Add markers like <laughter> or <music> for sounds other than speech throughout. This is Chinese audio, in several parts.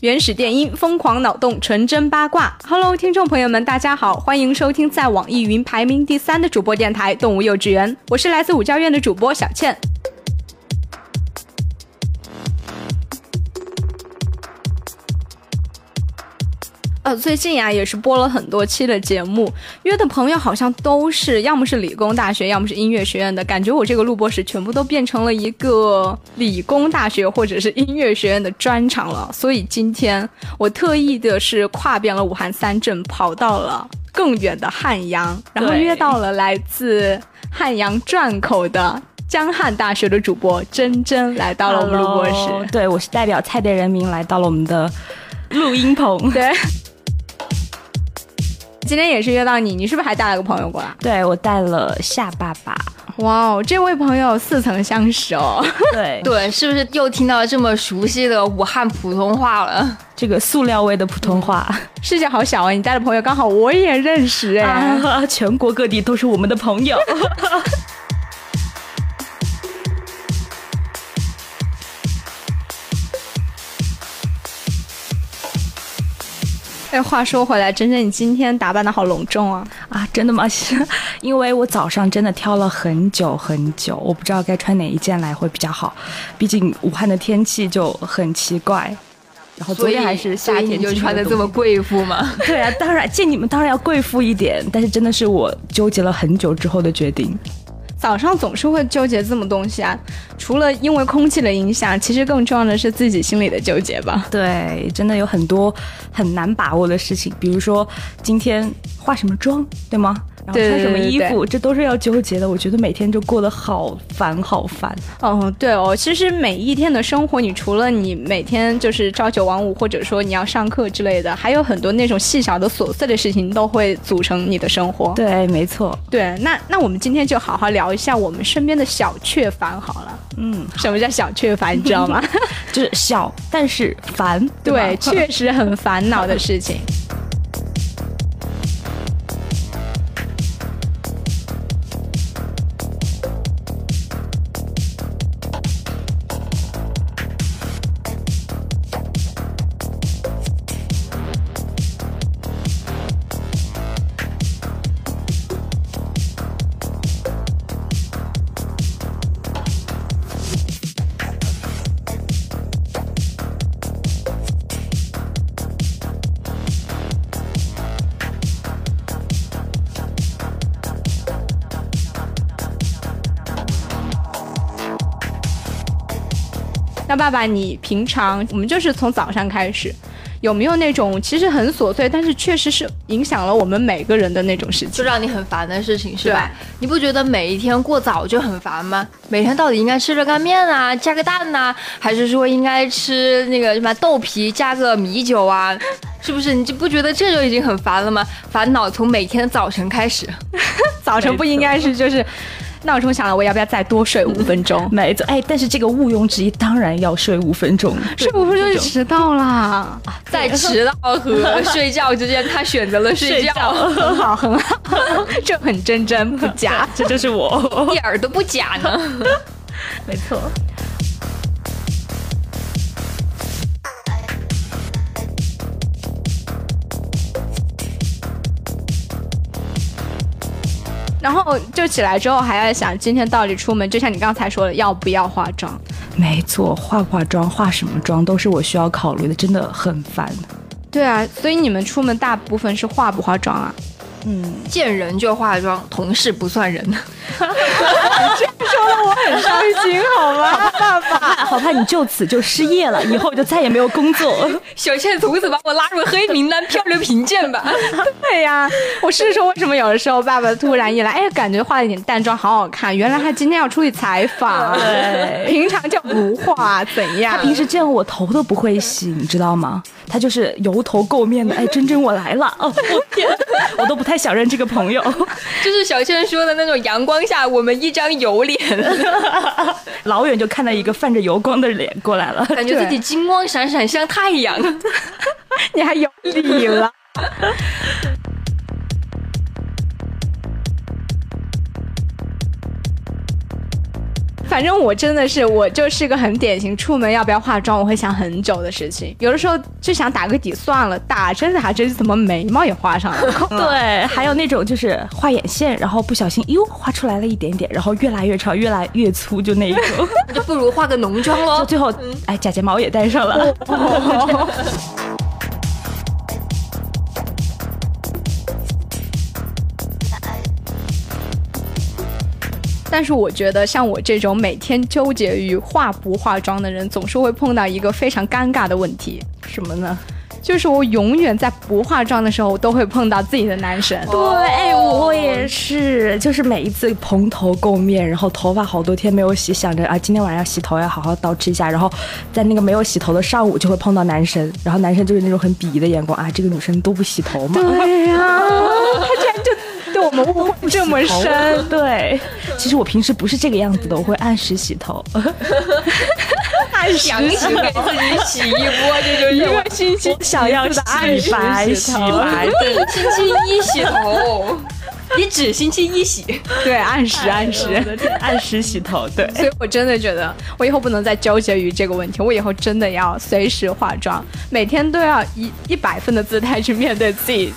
原始电音，疯狂脑洞，纯真八卦。Hello，听众朋友们，大家好，欢迎收听在网易云排名第三的主播电台《动物幼稚园》，我是来自五教院的主播小倩。呃，最近啊，也是播了很多期的节目，约的朋友好像都是要么是理工大学，要么是音乐学院的，感觉我这个录播室全部都变成了一个理工大学或者是音乐学院的专场了。所以今天我特意的是跨遍了武汉三镇，跑到了更远的汉阳，然后约到了来自汉阳转口的江汉大学的主播珍珍来到了我们录播室。对，我是代表蔡甸人民来到了我们的录音棚。对。今天也是约到你，你是不是还带了个朋友过来？对，我带了夏爸爸。哇哦，这位朋友似曾相识哦。对对，是不是又听到这么熟悉的武汉普通话了？这个塑料味的普通话，世界好小啊！你带的朋友刚好我也认识哎，全国各地都是我们的朋友。<laughs> <laughs> 哎，话说回来，珍珍，你今天打扮的好隆重啊！啊，真的吗？<laughs> 因为我早上真的挑了很久很久，我不知道该穿哪一件来会比较好。毕竟武汉的天气就很奇怪，然后昨天还是夏天，就穿的这么贵妇吗？<laughs> 对啊，当然见你们当然要贵妇一点，但是真的是我纠结了很久之后的决定。早上总是会纠结这么东西啊，除了因为空气的影响，其实更重要的是自己心里的纠结吧。对，真的有很多很难把握的事情，比如说今天化什么妆，对吗？然后穿什么衣服，这都是要纠结的。我觉得每天就过得好烦，好烦。哦，对哦，其实每一天的生活，你除了你每天就是朝九晚五，或者说你要上课之类的，还有很多那种细小的琐碎的事情都会组成你的生活。对，没错。对，那那我们今天就好好聊一下我们身边的小雀烦好了。嗯，<laughs> 什么叫小雀烦？你知道吗？<laughs> 就是小，但是烦。对，确实很烦恼的事情。爸爸，你平常我们就是从早上开始，有没有那种其实很琐碎，但是确实是影响了我们每个人的那种事情，就让你很烦的事情，是吧？你不觉得每一天过早就很烦吗？每天到底应该吃热干面啊，加个蛋呐，还是说应该吃那个什么豆皮加个米酒啊？是不是？你就不觉得这就已经很烦了吗？烦恼从每天的早晨开始，<laughs> 早晨不应该是就是。闹钟响了，我要不要再多睡五分钟？没错，哎，但是这个毋庸置疑，当然要睡五分钟。睡五分钟就迟到啦！在迟到和睡觉之间，他选择了睡觉，很好，很好，<laughs> 这很真真不假，<laughs> 这就是我，<laughs> 一点儿都不假呢。没错。然后就起来之后还要想今天到底出门，就像你刚才说的，要不要化妆？没错，化不化妆、化什么妆都是我需要考虑的，真的很烦。对啊，所以你们出门大部分是化不化妆啊？嗯，见人就化妆，同事不算人。<laughs> 这得我很伤心，好吗，爸爸？好怕你就此就失业了，以后就再也没有工作。<laughs> 小倩从此把我拉入黑名单，漂流贫贱吧。<laughs> 对呀，我是说为什么有的时候爸爸突然一来，哎，感觉化了一点淡妆，好好看。原来他今天要出去采访，<laughs> 对平常就不化，怎样？他平时见我头都不会洗，你知道吗？他就是油头垢面的。哎，真真我来了，哦，我天，我都不太想认这个朋友。<laughs> 就是小倩说的那种阳光下我们一张油脸，<laughs> 老远就看到一个泛着油光的脸过来了，感觉自己金光闪闪像太阳。<laughs> 你还有理了。反正我真的是，我就是个很典型，出门要不要化妆，我会想很久的事情。有的时候就想打个底算了，打真的还真怎么眉毛也画上了。<laughs> 对，还有那种就是画眼线，然后不小心哟画出来了一点点，然后越来越长，越来越粗，就那一种，<laughs> 就不如画个浓妆喽。就最后，哎，假睫毛也戴上了。但是我觉得，像我这种每天纠结于化不化妆的人，总是会碰到一个非常尴尬的问题，什么呢？就是我永远在不化妆的时候，我都会碰到自己的男神。对，我也是，就是每一次蓬头垢面，然后头发好多天没有洗，想着啊，今天晚上要洗头，要好好捯饬一下，然后在那个没有洗头的上午，就会碰到男神，然后男神就是那种很鄙夷的眼光啊，这个女生都不洗头吗？对呀，<laughs> 他居然就。对我们误会这么深，对，其实我平时不是这个样子的，我会按时洗头，按时洗给自己洗一波，这就是一个星期想要洗白洗白，对，星期一洗头。<laughs> 你只星期一洗，对，按时按时按时洗头，对。所以我真的觉得，我以后不能再纠结于这个问题，我以后真的要随时化妆，每天都要一一百分的姿态去面对自己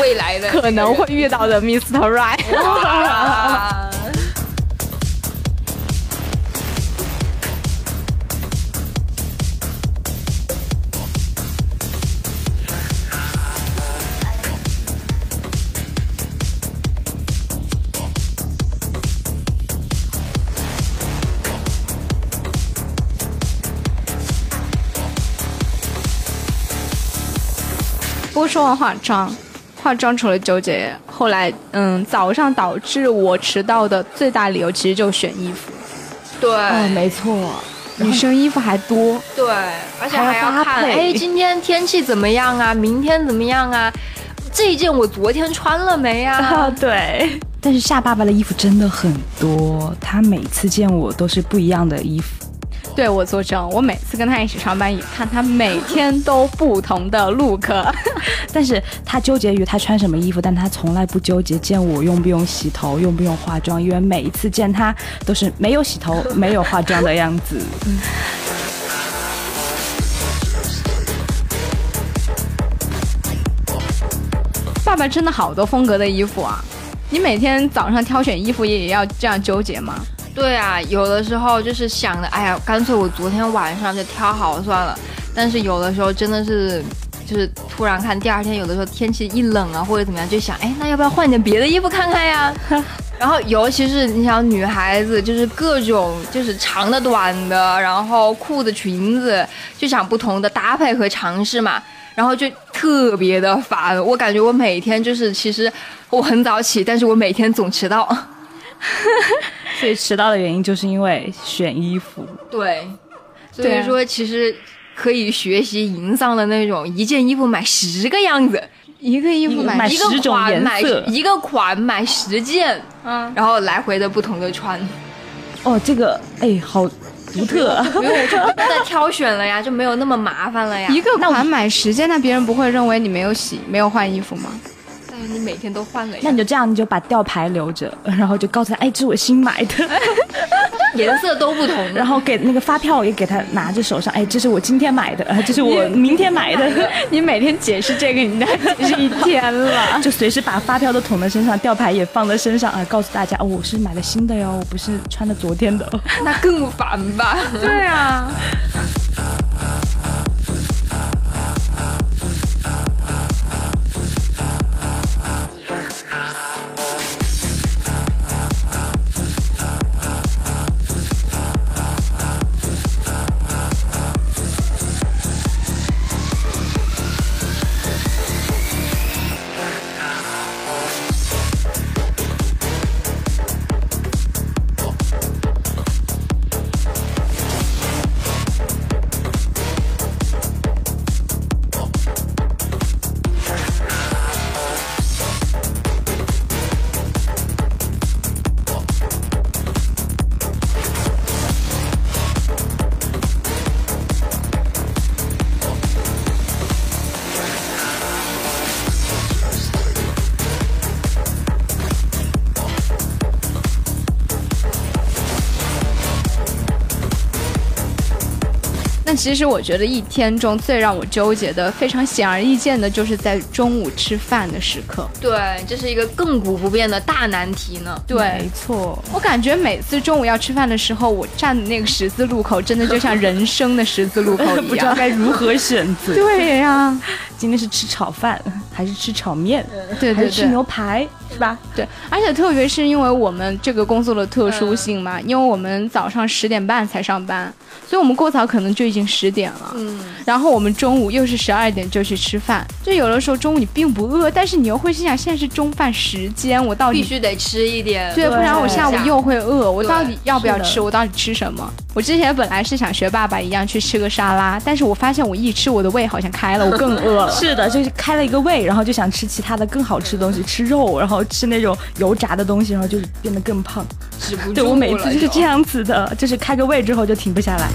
未来的 <laughs> 可能会遇到的 Mr. Right。过说完化妆，化妆除了纠结，后来嗯，早上导致我迟到的最大理由其实就选衣服。对，没错，女生衣服还多。对，而且还要看，哎，今天天气怎么样啊？明天怎么样啊？这一件我昨天穿了没啊？<laughs> 对。但是夏爸爸的衣服真的很多，他每次见我都是不一样的衣服。对我作证，我每次跟他一起上班，也看他每天都不同的 look。<laughs> 但是他纠结于他穿什么衣服，但他从来不纠结见我用不用洗头，用不用化妆，因为每一次见他都是没有洗头、<laughs> 没有化妆的样子。爸爸真的好多风格的衣服啊！你每天早上挑选衣服也要这样纠结吗？对啊，有的时候就是想着，哎呀，干脆我昨天晚上就挑好算了。但是有的时候真的是，就是突然看第二天，有的时候天气一冷啊，或者怎么样，就想，哎，那要不要换点别的衣服看看呀？<laughs> 然后尤其是你想女孩子，就是各种就是长的、短的，然后裤子、裙子，就想不同的搭配和尝试嘛。然后就特别的烦，我感觉我每天就是，其实我很早起，但是我每天总迟到。<laughs> 所以迟到的原因就是因为选衣服。对，所以说其实可以学习银桑的那种，一件衣服买十个样子，一个衣服买十种颜色，一个款买十件，嗯，然后来回的不同的穿。哦，这个哎，好独特，不用再 <laughs> 挑选了呀，就没有那么麻烦了呀。一个款买十件，那别人不会认为你没有洗、没有换衣服吗？你每天都换了，那你就这样，你就把吊牌留着，<laughs> 然后就告诉他，哎，这是我新买的，<laughs> 颜色都不同，然后给那个发票也给他拿着手上，哎，这是我今天买的，<laughs> 这是我明天买的。你每天解释这个，你那解释一天了，就随时把发票都捅在身上，吊牌也放在身上啊，告诉大家，哦，我是买了新的哟，我不是穿的昨天的。那更烦吧？对啊。其实我觉得一天中最让我纠结的、非常显而易见的，就是在中午吃饭的时刻。对，这是一个亘古不变的大难题呢。对没，错。我感觉每次中午要吃饭的时候，我站的那个十字路口，真的就像人生的十字路口一 <laughs> 不知道样。该如何选择。<laughs> 对呀、今天是吃炒饭还是吃炒面，对还是吃对对对。牛排，是吧？对，而且特别是因为我们这个工作的特殊性嘛，因为我们早上十点半才上班，所以我们过早可能就已经十点了。嗯，然后我们中午又是十二点就去吃饭，就有的时候中午你并不饿，但是你又会心想，现在是中饭时间，我到底必须得吃一点。对，不然我下午又会饿，我到底要不要吃？我到底吃什么？我之前本来是想学爸爸一样去吃个沙拉，但是我发现我一吃我的胃好像开了，我更饿了。<laughs> 是的，就是开了一个胃，然后就想吃其他的更好吃的东西，吃肉，然后吃那种油炸的东西，然后就是变得更胖。止不住对我每次就是这。样子的，就是开个胃之后就停不下来。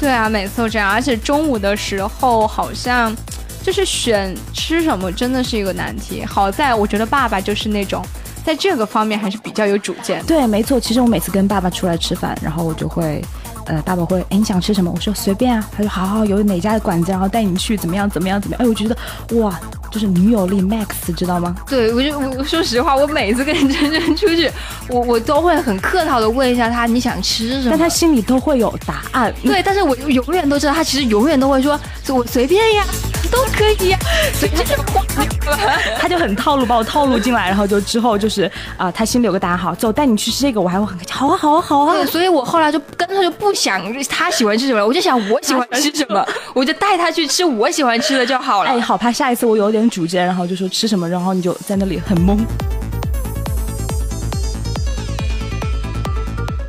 对啊，每次都这样，而且中午的时候好像就是选吃什么真的是一个难题。好在我觉得爸爸就是那种在这个方面还是比较有主见的。对，没错。其实我每次跟爸爸出来吃饭，然后我就会，呃，大宝会，哎，你想吃什么？我说随便啊。他说好好，有哪家的馆子，然后带你去，怎么样，怎么样，怎么样？哎，我觉得哇，就是女友力 max，知道吗？对，我就我说实话，我每次跟真真出去，我我都会很客套的问一下他你想吃什么。但他心里都会有答案。对，但是我永远都知道，他其实永远都会说，我随便呀，都可以呀。<laughs> 他就很套路，把我套路进来，然后就之后就是啊、他心里有个答案，好，走，带你去吃这个，我还会很好啊，好啊，好啊对，。所以我后来就跟他就不想他喜欢吃什么，我就想我喜欢吃什么，我就带他去吃我喜欢吃的就好了。哎，好怕下一次我有点主见，然后就说吃什么，然后你就在那里很懵。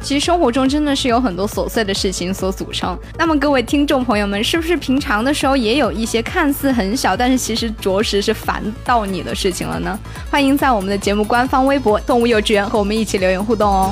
其实生活中真的是有很多琐碎的事情所组成。那么各位听众朋友们，是不是平常的时候也有一些看似很小，但是其实着实是烦到你的事情了呢？欢迎在我们的节目官方微博“动物幼稚园”和我们一起留言互动哦。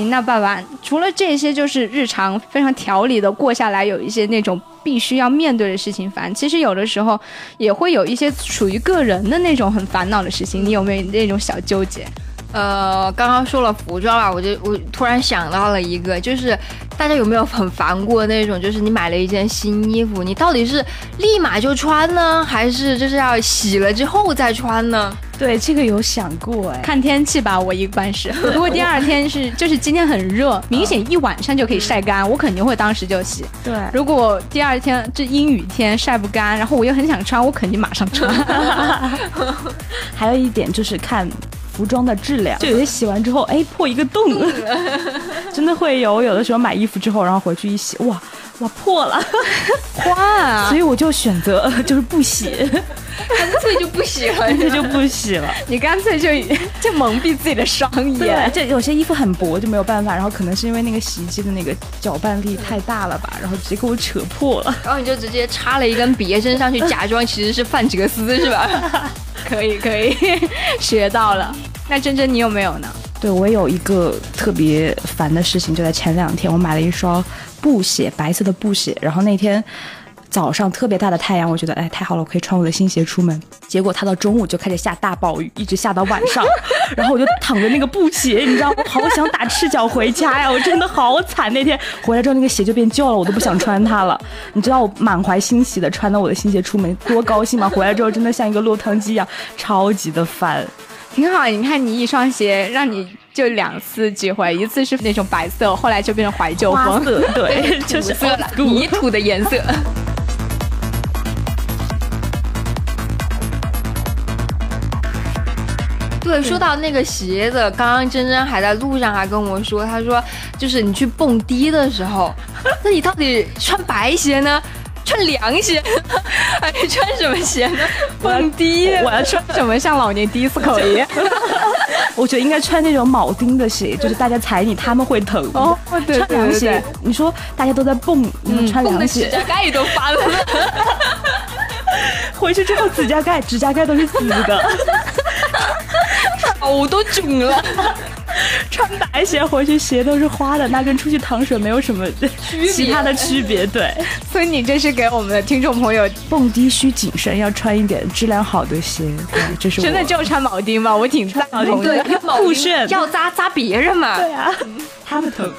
那爸爸，除了这些，就是日常非常调理的过下来，有一些那种必须要面对的事情烦。其实有的时候也会有一些属于个人的那种很烦恼的事情，你有没有那种小纠结？呃，刚刚说了服装吧，我就我突然想到了一个，就是大家有没有很烦过那种，就是你买了一件新衣服，你到底是立马就穿呢，还是就是要洗了之后再穿呢？对，这个有想过哎。看天气吧，我一般是。如果第二天是，就是今天很热，明显一晚上就可以晒干，我肯定会当时就洗。对，如果第二天这阴雨天晒不干，然后我又很想穿，我肯定马上穿。<laughs> 还有一点就是看服装的质量，就有些洗完之后，哎，破一个洞，<laughs> 真的会有。有的时候买衣服之后，然后回去一洗，哇哇破了，哇所以我就选择 <laughs> 就是不洗，干脆就不洗了。这就不洗了。<laughs> 你干脆就就蒙蔽自己的双对，眼。这有些衣服很薄就没有办法，然后可能是因为那个洗衣机的那个搅拌力太大了吧，然后直接给我扯破了。然后你就直接插了一根别针上去，假装其实是范哲斯，是吧？可以可以，<laughs> 学到了。那珍珍，你有没有呢？对我有一个特别烦的事情，就在前两天，我买了一双布鞋，白色的布鞋，然后那天。早上特别大的太阳，我觉得哎太好了，我可以穿我的新鞋出门。结果它到中午就开始下大暴雨，一直下到晚上，<laughs> 然后我就躺着那个布鞋，你知道，我好想打赤脚回家呀，我真的好惨。那天回来之后，那个鞋就变旧了，我都不想穿它了。你知道我满怀欣喜的穿到我的新鞋出门，多高兴吗？回来之后真的像一个落汤鸡一样，超级的烦。挺好，你看你一双鞋让你就两次机会，一次是那种白色，后来就变成怀旧风。对，<laughs> 就是了，<laughs> 泥土的颜色。对，说到那个鞋子，刚刚珍珍还在路上还跟我说，她说就是你去蹦迪的时候，<laughs> 那你到底穿白鞋呢，穿穿凉鞋，<laughs> 还是穿什么鞋呢？蹦迪，我要穿什么像老年迪斯科一样？<laughs> 我觉得应该穿那种铆钉的鞋，就是大家踩你他们会疼。哦，对穿凉鞋，你说大家都在蹦，你们穿凉鞋，指甲盖都翻了。回去之后指甲盖，指甲盖都是死的，好多肿了。穿白鞋回去，鞋都是花的，那跟出去淌水没有什么其他的区别。对，所以你这是给我们的听众朋友蹦迪需谨慎，要穿一点质量好的鞋。对，这是真的就穿铆钉吗？我挺赞同的，酷炫，要扎扎别人嘛。对啊，他们疼。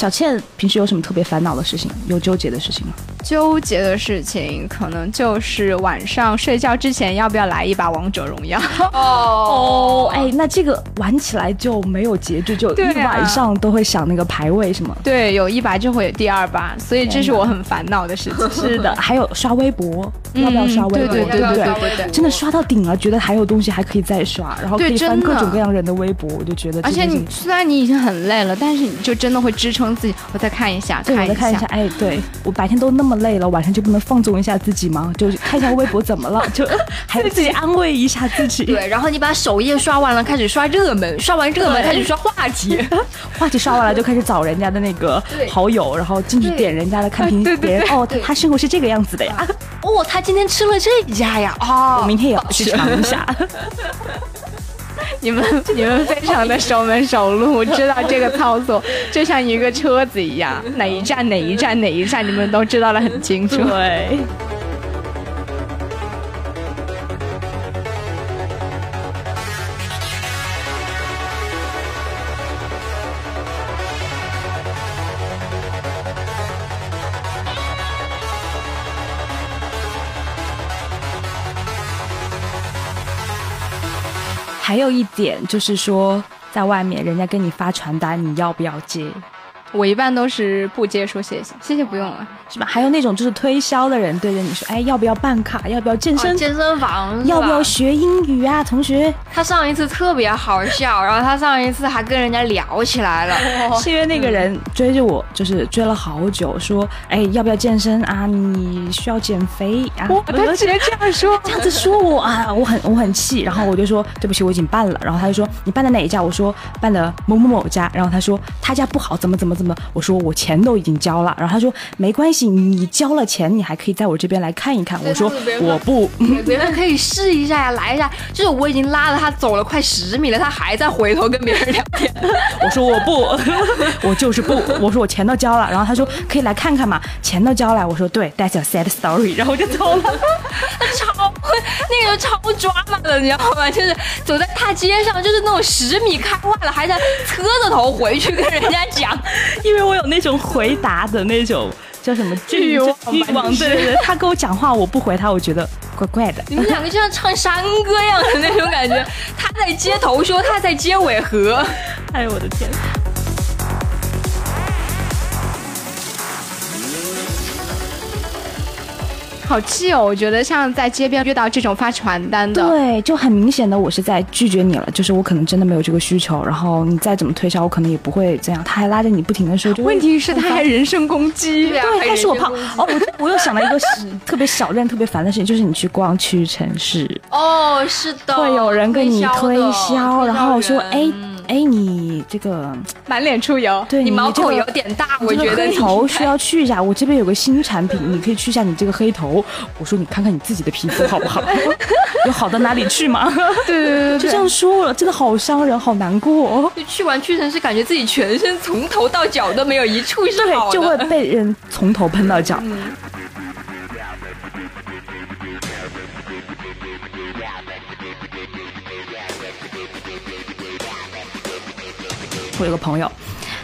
小倩平时有什么特别烦恼的事情？有纠结的事情吗？纠结的事情可能就是晚上睡觉之前要不要来一把王者荣耀？哦，<laughs> 哎，那这个玩起来就没有节制，就一晚上都会想那个排位是吗？对，有一把就会有第二把，所以这是我很烦恼的事情。<laughs> 是的，<laughs> 还有刷微博，要不要刷微博？对对对对对，真的刷到顶了，觉得还有东西还可以再刷，然后可以翻各种各样人的微博，我就觉得。而且你虽然你已经很累了，但是你就真的会支撑自己，我再看一下，看一下，哎，对我白天都那么累了，晚上就不能放纵一下自己吗？<laughs> 就看一下微博怎么了，<laughs> 就还自己安慰一下自己。对，然后你把首页刷完了，开始刷热门，刷完热门开始刷话题，<laughs> 话题刷完了就开始找人家的那个好友，然后进去点人家的看评别人哦，他他生活是这个样子的呀，哦，他今天吃了这家呀，哦，我明天也要去尝一下。<laughs> 你们你们非常的熟门熟路，知道这个操作 <laughs> 就像一个车子一样，哪一站哪一站哪一站，你们都知道的很清楚。对。还有一点就是说，在外面人家给你发传单，你要不要接？我一般都是不接，说谢谢，谢谢不用了。是吧？还有那种就是推销的人对着你说：“哎，要不要办卡？要不要健身健身房？要不要学英语啊，同学？”他上一次特别好笑，然后他上一次还跟人家聊起来了，<laughs> 是因为那个人追着我，就是追了好久，说：“哎，要不要健身啊？你需要减肥啊？”他直接这样说，这样子说我啊，我很我很气，然后我就说：“对不起，我已经办了。”然后他就说：“你办的哪一家？”我说：“办的某某某家。”然后他说：“他家不好，怎么怎么怎么？”我说：“我钱都已经交了。”然后他说：“没关系，你交了。”钱你还可以在我这边来看一看，我说我不，别人可以试一下呀，来一下。就是我已经拉着他走了快十米了，他还在回头跟别人聊天。<laughs> 我说我不，<laughs> 我就是不。我说我钱都交了，然后他说可以来看看嘛，钱都交了。我说对，That's a sad story，然后我就走了。<laughs> 超那个超抓马的，你知道吗？就是走在大街上，就是那种十米开外了，还在侧着头回去跟人家讲，因为我有那种回答的那种。叫什么欲望欲王，对对对，他跟我讲话我不回他，我觉得怪怪的。你们两个就像唱山歌一样的那种感觉，他在接头说，他在接尾和。哎呦我的天！好气哦！我觉得像在街边遇到这种发传单的，对，就很明显的我是在拒绝你了，就是我可能真的没有这个需求，然后你再怎么推销，我可能也不会这样。他还拉着你不停的说，<laughs> 问题是他还人身攻击，对啊，<laughs> 对，他说我胖哦，我我又想到一个特别小但特别烦的事情，就是你去逛屈臣氏，哦，是的，会有人跟你推推销，然后说，哎人哎，你这个满脸出油。对你毛孔有点大，你这个我觉得黑头需要去一下，我这边有个新产品，你可以去一下你这个黑头。我说你看看你自己的皮肤好不好？<laughs> 有好到哪里去吗？对对对就这样说了，真的好伤人，好难过。就去完屈臣氏，感觉自己全身从头到脚都没有一处是好的，就会被人从头喷到脚。我有个朋友，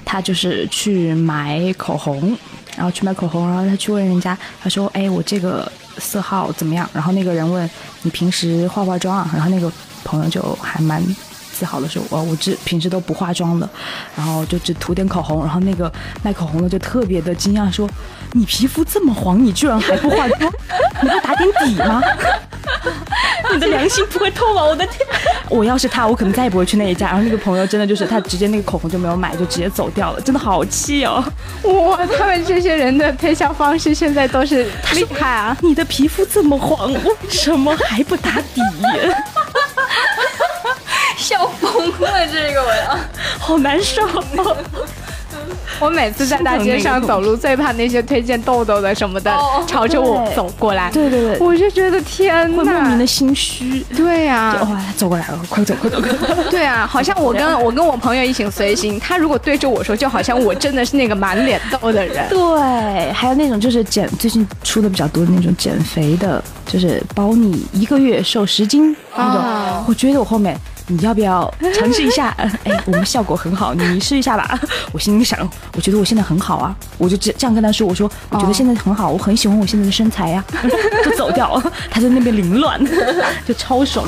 他就是去买口红，然后去买口红，然后他去问人家，他说：“哎，我这个色号怎么样？”然后那个人问：“你平时化不化妆啊？”然后那个朋友就还蛮自豪的说：“我我这平时都不化妆的，然后就只涂点口红。”然后那个卖口红的就特别的惊讶说：“你皮肤这么黄，你居然还不化妆？你不打点底吗？<laughs> <laughs> 你的良心不会痛吗？我的天！我要是他，我可能再也不会去那一家。然后那个朋友真的就是他直接那个口红就没有买，就直接走掉了，真的好气哦！哇，他们这些人的推销方式现在都是厉害啊！你的皮肤这么黄，为什么还不打底？<laughs> <laughs> 笑疯了，这个我要。好难受、我每次在大街上走路，最怕那些推荐痘痘的什么的哦朝着我走过来，对对对，我就觉得天会莫名的，心虚。对呀、哇，他走过来了，快走快走快走！对啊，好像我跟 <laughs> 我跟我朋友一起随行，他如果对着我说，就好像我真的是那个满脸痘的人。对，还有那种就是减，最近出的比较多的那种减肥的，就是包你一个月瘦十斤那种。啊我觉得我后面你要不要尝试一下？呃 <laughs> 哎，我们效果很好，你试一下吧。<laughs> 我心里想，我觉得我现在很好啊，我就这这样跟他说，我说我觉得现在很好，我很喜欢我现在的身材呀、<laughs> 就走掉了。他在那边凌乱，就超爽。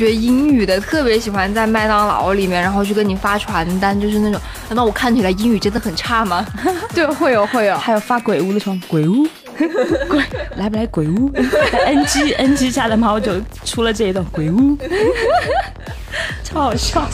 学英语的，特别喜欢在麦当劳里面，然后去跟你发传单，就是那种，难道我看起来英语真的很差吗？<laughs> 对，会有会有。还有发鬼屋的时候，鬼屋，<laughs> 鬼来不来鬼屋？<laughs> NG NG 下来嘛，我就出了这一段鬼屋，超好笑。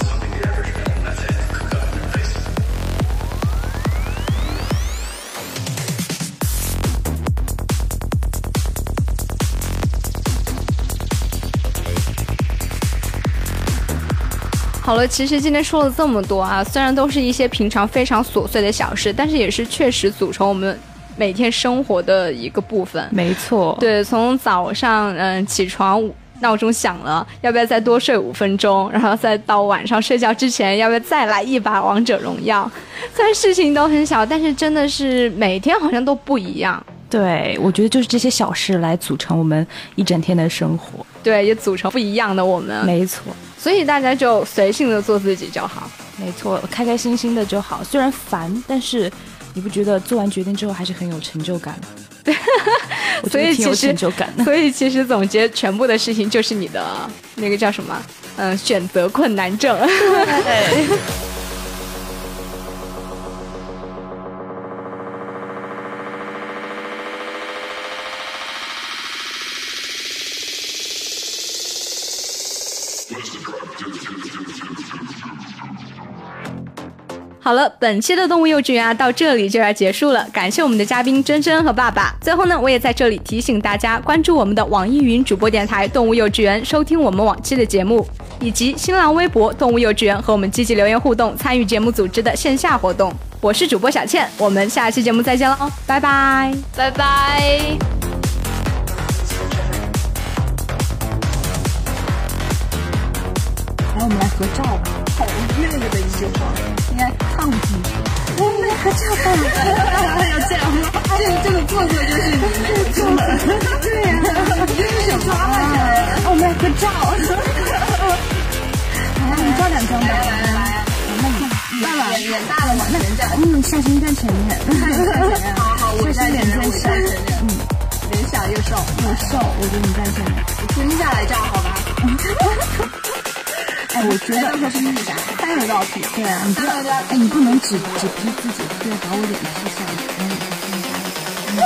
好了，其实今天说了这么多啊，虽然都是一些平常非常琐碎的小事，但是也是确实组成我们每天生活的一个部分。没错，对，从早上嗯起床闹钟响了，要不要再多睡五分钟？然后再到晚上睡觉之前，要不要再来一把王者荣耀？虽然事情都很小，但是真的是每天好像都不一样。对，我觉得就是这些小事来组成我们一整天的生活。对，也组成不一样的我们，没错，所以大家就随性的做自己就好。没错，开开心心的就好。虽然烦，但是你不觉得做完决定之后还是很有成就感？所以挺有其实成就感。<laughs> 所以其实总结全部的事情就是你的那个叫什么？嗯，选择困难症。<laughs> 好了，本期的动物幼稚园啊，到这里就要结束了。感谢我们的嘉宾珍珍和爸爸。最后呢，我也在这里提醒大家，关注我们的网易云主播电台“动物幼稚园”，收听我们往期的节目，以及新浪微博“动物幼稚园”和我们积极留言互动，参与节目组织的线下活动。我是主播小倩，我们下期节目再见喽，拜拜。拜拜。来，我们来合照吧。好那个的一句话，我们来合照吧。要这样吗？这个这个做作就是你，对呀、你就是想抓啊！我们来合照。来，你照两张吧。来来来。那你爸爸脸大了嘛？那嗯，下身站前面。好好，我站前面，我站前面。嗯，脸小又瘦又瘦，我觉得你站前面。我蹲下来照好吧？哎，我觉得到时候是那啥，三个照片。对啊，你不要，哎，你不能只只 P 自己，不要把我脸 P 下来，然后你 P 下来。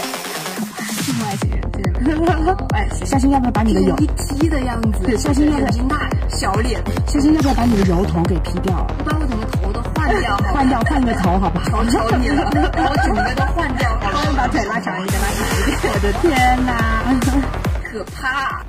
这么外星人，真的。<laughs> 哎，夏青要不要把你的油一 P 的样子？对，夏青要不要眼睛大，小脸？夏青要不要把你的油头给 P 掉了？把我整个头都换掉，换掉，换个头，好吧？<laughs> 求求你了，<laughs> 把我整个都换掉，好吧？把腿拉长一点，拉长一点。我的天哪，可怕！